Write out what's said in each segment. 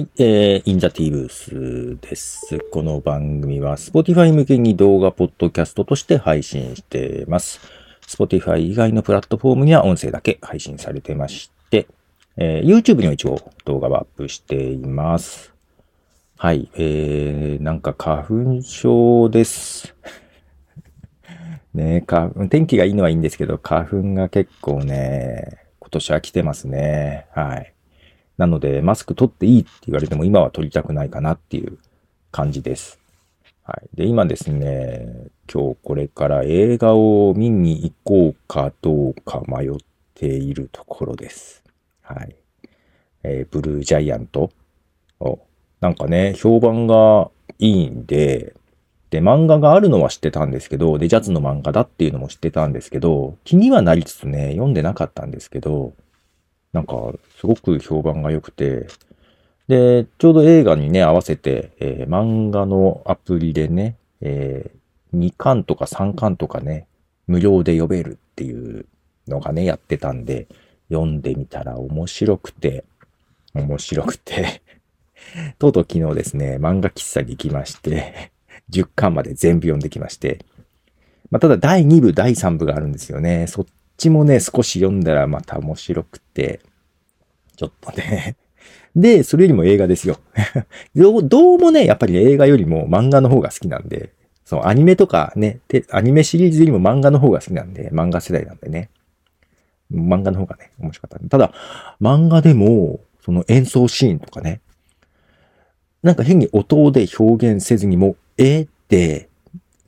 はい、えー、インザティーブースです。この番組は Spotify 向けに動画、ポッドキャストとして配信しています。Spotify 以外のプラットフォームには音声だけ配信されてまして、えー YouTube にも一応動画をアップしています。はい、えー、なんか花粉症です。ね花粉天気がいいのはいいんですけど、花粉が結構ね、今年は来てますね。はい。なので、マスク取っていいって言われても今は取りたくないかなっていう感じです。はい。で、今ですね、今日これから映画を見に行こうかどうか迷っているところです。はい。えーブルージャイアントを、なんかね、評判がいいんで、で、漫画があるのは知ってたんですけど、で、ジャズの漫画だっていうのも知ってたんですけど、気にはなりつつね、読んでなかったんですけど、なんか、すごく評判が良くて、で、ちょうど映画にね、合わせて、えー漫画のアプリでね、えー2巻とか3巻とかね、無料で読めるっていうのがね、やってたんで、読んでみたら面白くて、面白くて、とうとう昨日ですね、漫画喫茶に行きまして、10巻まで全部読んできまして、まあ、ただ第2部、第3部があるんですよね。そっちもね、少し読んだらまた面白くて、ちょっとね。で、それよりも映画ですよ。どうどうもね、やっぱり映画よりも漫画の方が好きなんで、そのアニメとかね、アニメシリーズよりも漫画の方が好きなんで、漫画世代なんでね。漫画の方がね、面白かった。ただ、漫画でも、その演奏シーンとかね、なんか変に音で表現せずにも、えって、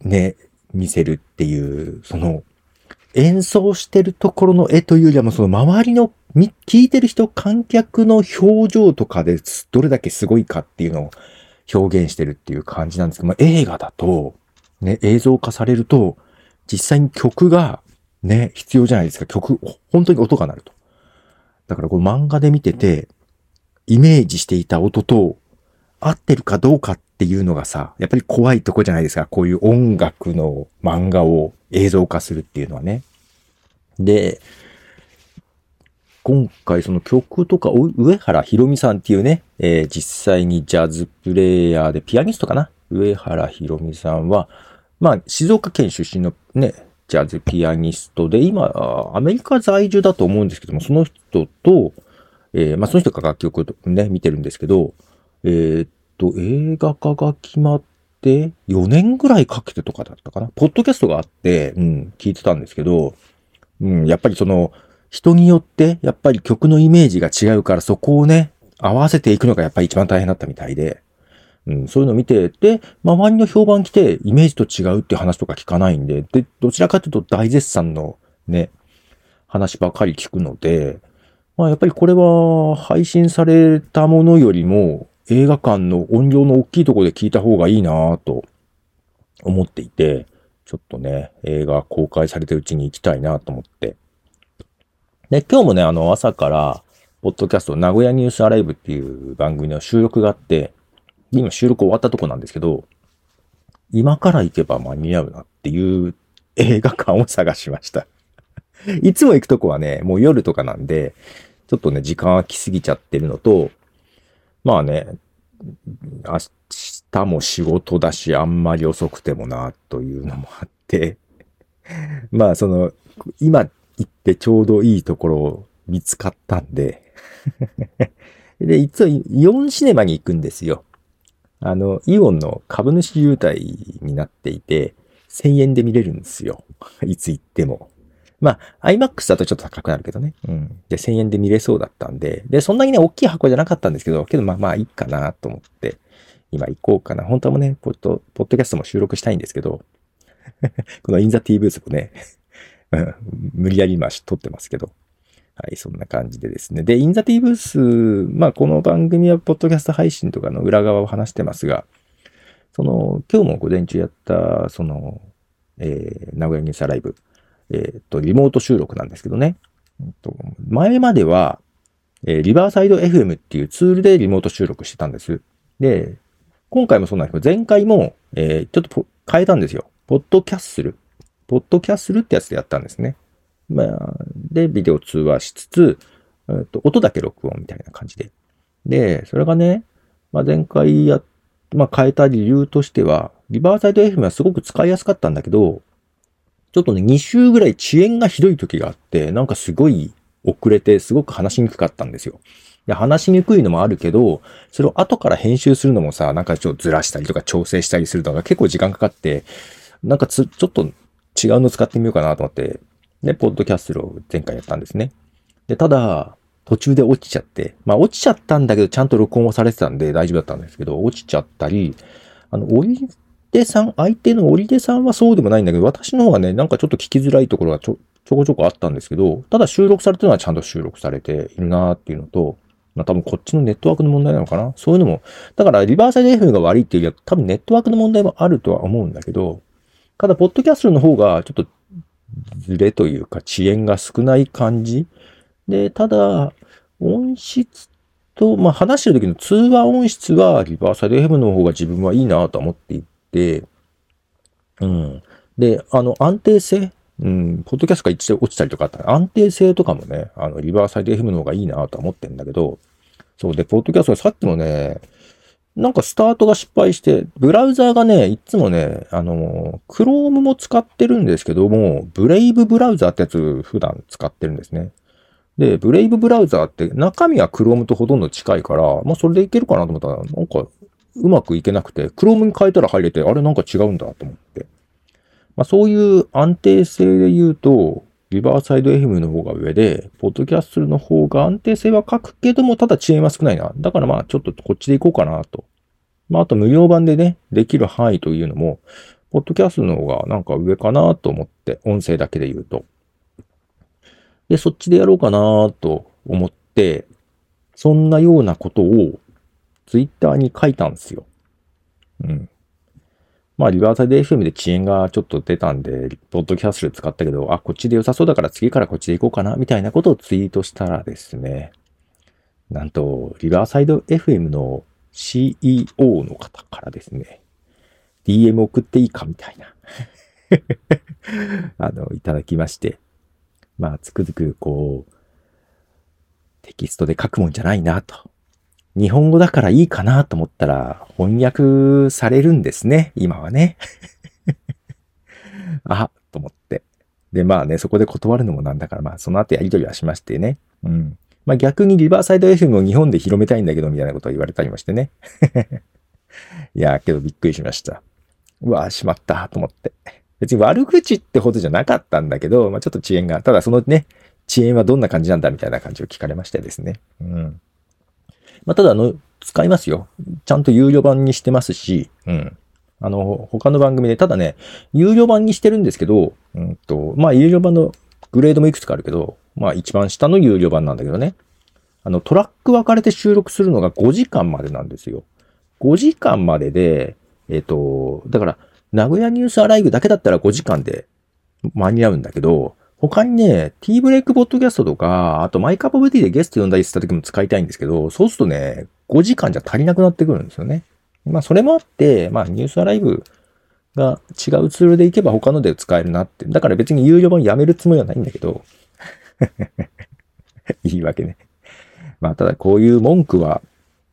ね、見せるっていう、その、演奏してるところの絵というよりはもその周りの、み聞いてる人、観客の表情とかでどれだけすごいかっていうのを表現してるっていう感じなんですけど、まあ、映画だと、ね、映像化されると、実際に曲がね、必要じゃないですか。曲、本当に音が鳴ると。だからこの漫画で見てて、イメージしていた音と合ってるかどうかっていうのがさ、やっぱり怖いとこじゃないですか。こういう音楽の漫画を映像化するっていうのはね。で、今回その曲とか、上原ひろみさんっていうね、えー実際にジャズプレイヤーでピアニストかな？上原ひろみさんは、まあ、静岡県出身のね、ジャズピアニストで、今、アメリカ在住だと思うんですけども、その人と、えーまあ、その人が楽曲をね、見てるんですけど、えーっと、映画化が決まって、4年ぐらいかけてとかだったかな？ポッドキャストがあって、うん、聞いてたんですけど、うん、やっぱりその、人によって、やっぱり曲のイメージが違うから、そこをね、合わせていくのがやっぱり一番大変だったみたいで、うん、そういうのを見て、で、周りの評判来て、イメージと違うって話とか聞かないんで、で、どちらかというと大絶賛のね、話ばかり聞くので、まあやっぱりこれは配信されたものよりも映画館の音量の大きいところで聞いた方がいいなぁと思っていて、ちょっとね、映画公開されてるうちに行きたいなと思って。で、今日もね、あの朝から、ポッドキャスト名古屋ニュースアライブっていう番組の収録があって、今収録終わったとこなんですけど、今から行けば間に合うなっていう映画館を探しました。いつも行くとこはね、もう夜とかなんで、ちょっとね、時間空きすぎちゃってるのと、まあね、明日も仕事だし、あんまり遅くてもな、というのもあって、まあその、今行ってちょうどいいところを見つかったんで、で、いつもイオンシネマに行くんですよ。あの、イオンの株主優待になっていて、1000円で見れるんですよ。いつ行っても。まあ、IMAX だとちょっと高くなるけどね。うん。で、1000円で見れそうだったんで、で、そんなにね、大きい箱じゃなかったんですけど、けどまあまあいいかなと思って、今行こうかな。本当はもね、ポッド、ポッドキャストも収録したいんですけど、このインザ T ブースもね、無理やり今撮ってますけど、はい、そんな感じでですね。で、インザ T ブース、まあこの番組はポッドキャスト配信とかの裏側を話してますが、その、今日も午前中やった、その、えー、名古屋ニュースライブ、えっ、と、リモート収録なんですけどね。うんと前までは、えーリバーサイド FM っていうツールでリモート収録してたんです。で、今回もそうなんですけど、前回も、えーちょっと変えたんですよ。ポッドキャッスル。ポッドキャッスルってやつでやったんですね。まあ、で、ビデオ通話しつつ、えーと音だけ録音みたいな感じで。で、それがね、まあ、前回や、まあ、変えた理由としては、リバーサイド FM はすごく使いやすかったんだけど、ちょっとね、2週ぐらい遅延がひどい時があって、なんかすごい遅れて、すごく話しにくかったんですよ。で、話しにくいのもあるけど、それを後から編集するのもさ、なんかちょっとずらしたりとか調整したりするのが結構時間かかって、なんかつ、ちょっと違うの使ってみようかなと思って、で、ポッドキャストを前回やったんですね。で、ただ、途中で落ちちゃって、まあ落ちちゃったんだけど、ちゃんと録音をされてたんで大丈夫だったんですけど、落ちちゃったり、あの、折出さん、相手の折出さんはそうでもないんだけど、私の方がね、なんかちょっと聞きづらいところがちょ、ちょこちょこあったんですけど、ただ収録されてるのはちゃんと収録されているなーっていうのと、まあ多分こっちのネットワークの問題なのかな？そういうのも、だからリバーサイド FM が悪いっていうよりは多分ネットワークの問題もあるとは思うんだけど、ただポッドキャストの方がちょっとズレというか遅延が少ない感じ。で、ただ音質と、まあ話してる時の通話音質はリバーサイド FM の方が自分はいいなと思っていて、うん。で、あの安定性うん、ポッドキャストが一度落ちたりとかあったら安定性とかもね、あの、リバーサイド FM の方がいいなとは思ってんだけど、そうで、ポッドキャストさっきもね、なんかスタートが失敗して、ブラウザーがね、いつもね、あの、Chrome も使ってるんですけども、ブレイブブラウザーってやつ普段使ってるんですね。で、ブレイブブラウザーって中身は Chrome とほとんど近いから、まあそれでいけるかなと思ったら、なんかうまくいけなくて、Chrome に変えたら入れて、あれなんか違うんだと思って。まあ、そういう安定性で言うと、リバーサイド FM の方が上で、ポッドキャストの方が安定性は書くけども、ただ遅延は少ないな。だからまあちょっとこっちで行こうかなと。まああと無料版でね、できる範囲というのも、ポッドキャストの方がなんか上かなと思って、音声だけで言うと。で、そっちでやろうかなと思って、そんなようなことをツイッターに書いたんですよ。うん。まあ、リバーサイド FM で遅延がちょっと出たんで、ポッドキャストで使ったけど、あ、こっちで良さそうだから次からこっちで行こうかな、みたいなことをツイートしたらですね、なんと、リバーサイド FM の CEO の方からですね、DM 送っていいかみたいな あの、いただきまして、まあ、つくづく、こう、テキストで書くもんじゃないなと日本語だからいいかなと思ったら翻訳されるんですね、今はね。あ、と思って。で、まあね、そこで断るのもなんだから、まあその後やりとりはしましてね。うん。まあ逆にリバーサイド FM を日本で広めたいんだけど、みたいなことを言われたりましてね。いや、けどびっくりしました。うわしまった、と思って。別に悪口ってほどじゃなかったんだけど、まあちょっと遅延が、ただそのね、遅延はどんな感じなんだみたいな感じを聞かれましてですね。うん。まあ、ただ、あの、使いますよ。ちゃんと有料版にしてますし、うん。あの、他の番組で、ただね、有料版にしてるんですけど、うんと、まあ、有料版のグレードもいくつかあるけど、まあ、一番下の有料版なんだけどね。あの、トラック分かれて収録するのが5時間までなんですよ。5時間までで、えっ、ー、と、だから、名古屋ニュースアライブだけだったら5時間で間に合うんだけど、他にね、T ブレイクポッドキャストとか、あと My Cup of Tea でゲスト呼んだりした時も使いたいんですけど、そうするとね、5時間じゃ足りなくなってくるんですよね。まあそれもあって、まあニュースアライブが違うツールでいけば他ので使えるなって。だから別に有料版やめるつもりはないんだけど。いいわけね。まあただこういう文句は、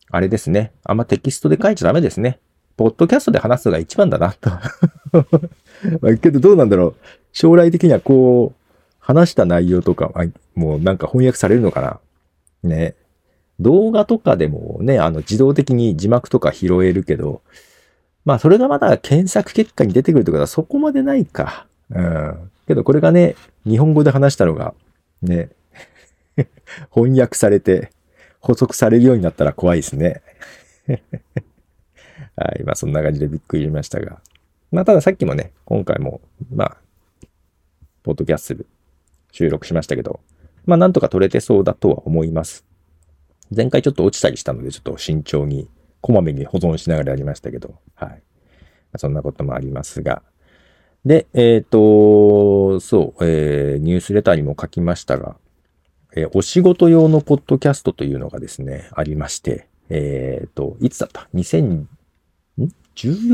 あれですね。あんまテキストで書いちゃダメですね。ポッドキャストで話すのが一番だなと。まあけどどうなんだろう。将来的にはこう、話した内容とか、もうなんか翻訳されるのかな？ね。動画とかでもね、あの自動的に字幕とか拾えるけど、まあそれがまだ検索結果に出てくるってことはそこまでないか。うん。けどこれがね、日本語で話したのが、ね、翻訳されて補足されるようになったら怖いですね。はい。まあそんな感じでびっくりしましたが。まあたださっきもね、今回も、まあ、ポッドキャッスル収録しましたけど、まあなんとか撮れてそうだとは思います。前回ちょっと落ちたりしたので、ちょっと慎重に、こまめに保存しながらやりましたけど、はい。そんなこともありますが。で、えっ、ー、と、そう、えー、ニュースレターにも書きましたが、えー、お仕事用のポッドキャストというのがですね、ありまして、えっ、ー、と、いつだった ?2014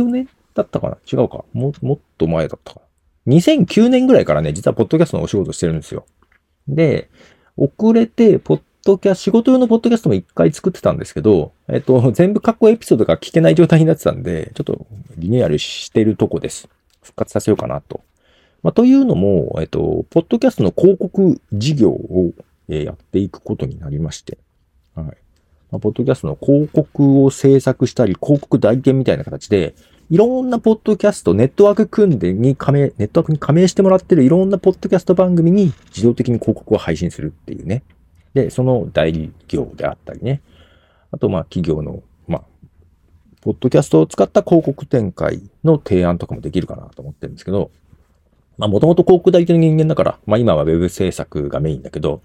年だったかな？違うかも、もっと前だったかな？2009年ぐらいからね、実はポッドキャストのお仕事してるんですよ。で、遅れて、ポッドキャスト、仕事用のポッドキャストも一回作ってたんですけど、えっと、全部過去エピソードが聞けない状態になってたんで、ちょっとリニューアルしてるとこです。復活させようかなと。まあ、というのも、えっと、ポッドキャストの広告事業を、えやっていくことになりまして、はい。まあ、ポッドキャストの広告を制作したり、広告代理店みたいな形で、いろんなポッドキャスト、ネットワーク組んでに加盟、ネットワークに加盟してもらってるいろんなポッドキャスト番組に自動的に広告を配信するっていうね。で、その代理業であったりね。あと、まあ、企業の、まあ、ポッドキャストを使った広告展開の提案とかもできるかなと思ってるんですけど、まあ、もともと広告代理店の人間だから、まあ、今は Web 制作がメインだけど、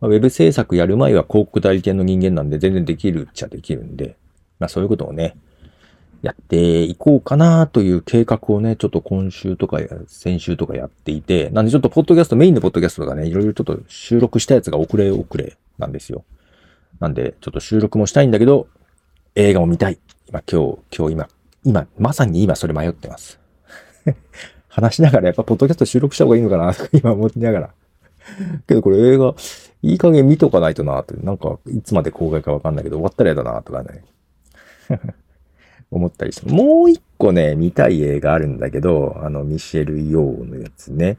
まあ、Web 制作やる前は広告代理店の人間なんで全然できるっちゃできるんで、まあ、そういうことをね、やっていこうかなという計画をね、ちょっと今週とか先週とかやっていて、なんでちょっとポッドキャスト、メインのポッドキャストがね、いろいろちょっと収録したやつが遅れ遅れなんですよ。なんで、ちょっと収録もしたいんだけど、映画も見たい。今、今日、今日今、今、まさに今それ迷ってます。話しながらやっぱポッドキャスト収録した方がいいのかなとか 今思ってながら。けどこれ映画、いい加減見とかないとなって、なんか、いつまで公開かわかんないけど、終わったらやだなとかね。思ったりして。もう一個ね、見たい映画あるんだけど、あの、ミシェル・ヨーのやつね。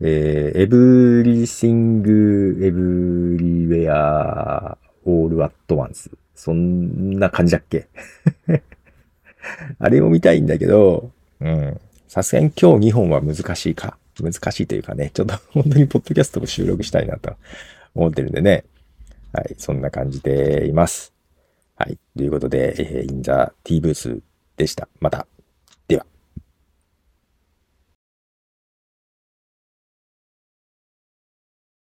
えー、 Everything Everywhere All at Once。そんな感じだっけ？あれも見たいんだけど、うん。さすがに今日2本は難しいか。難しいというかね、ちょっと本当にポッドキャストを収録したいなと思ってるんでね。はい、そんな感じでいます。はい。ということで、えー、インザ T ブースでした。また。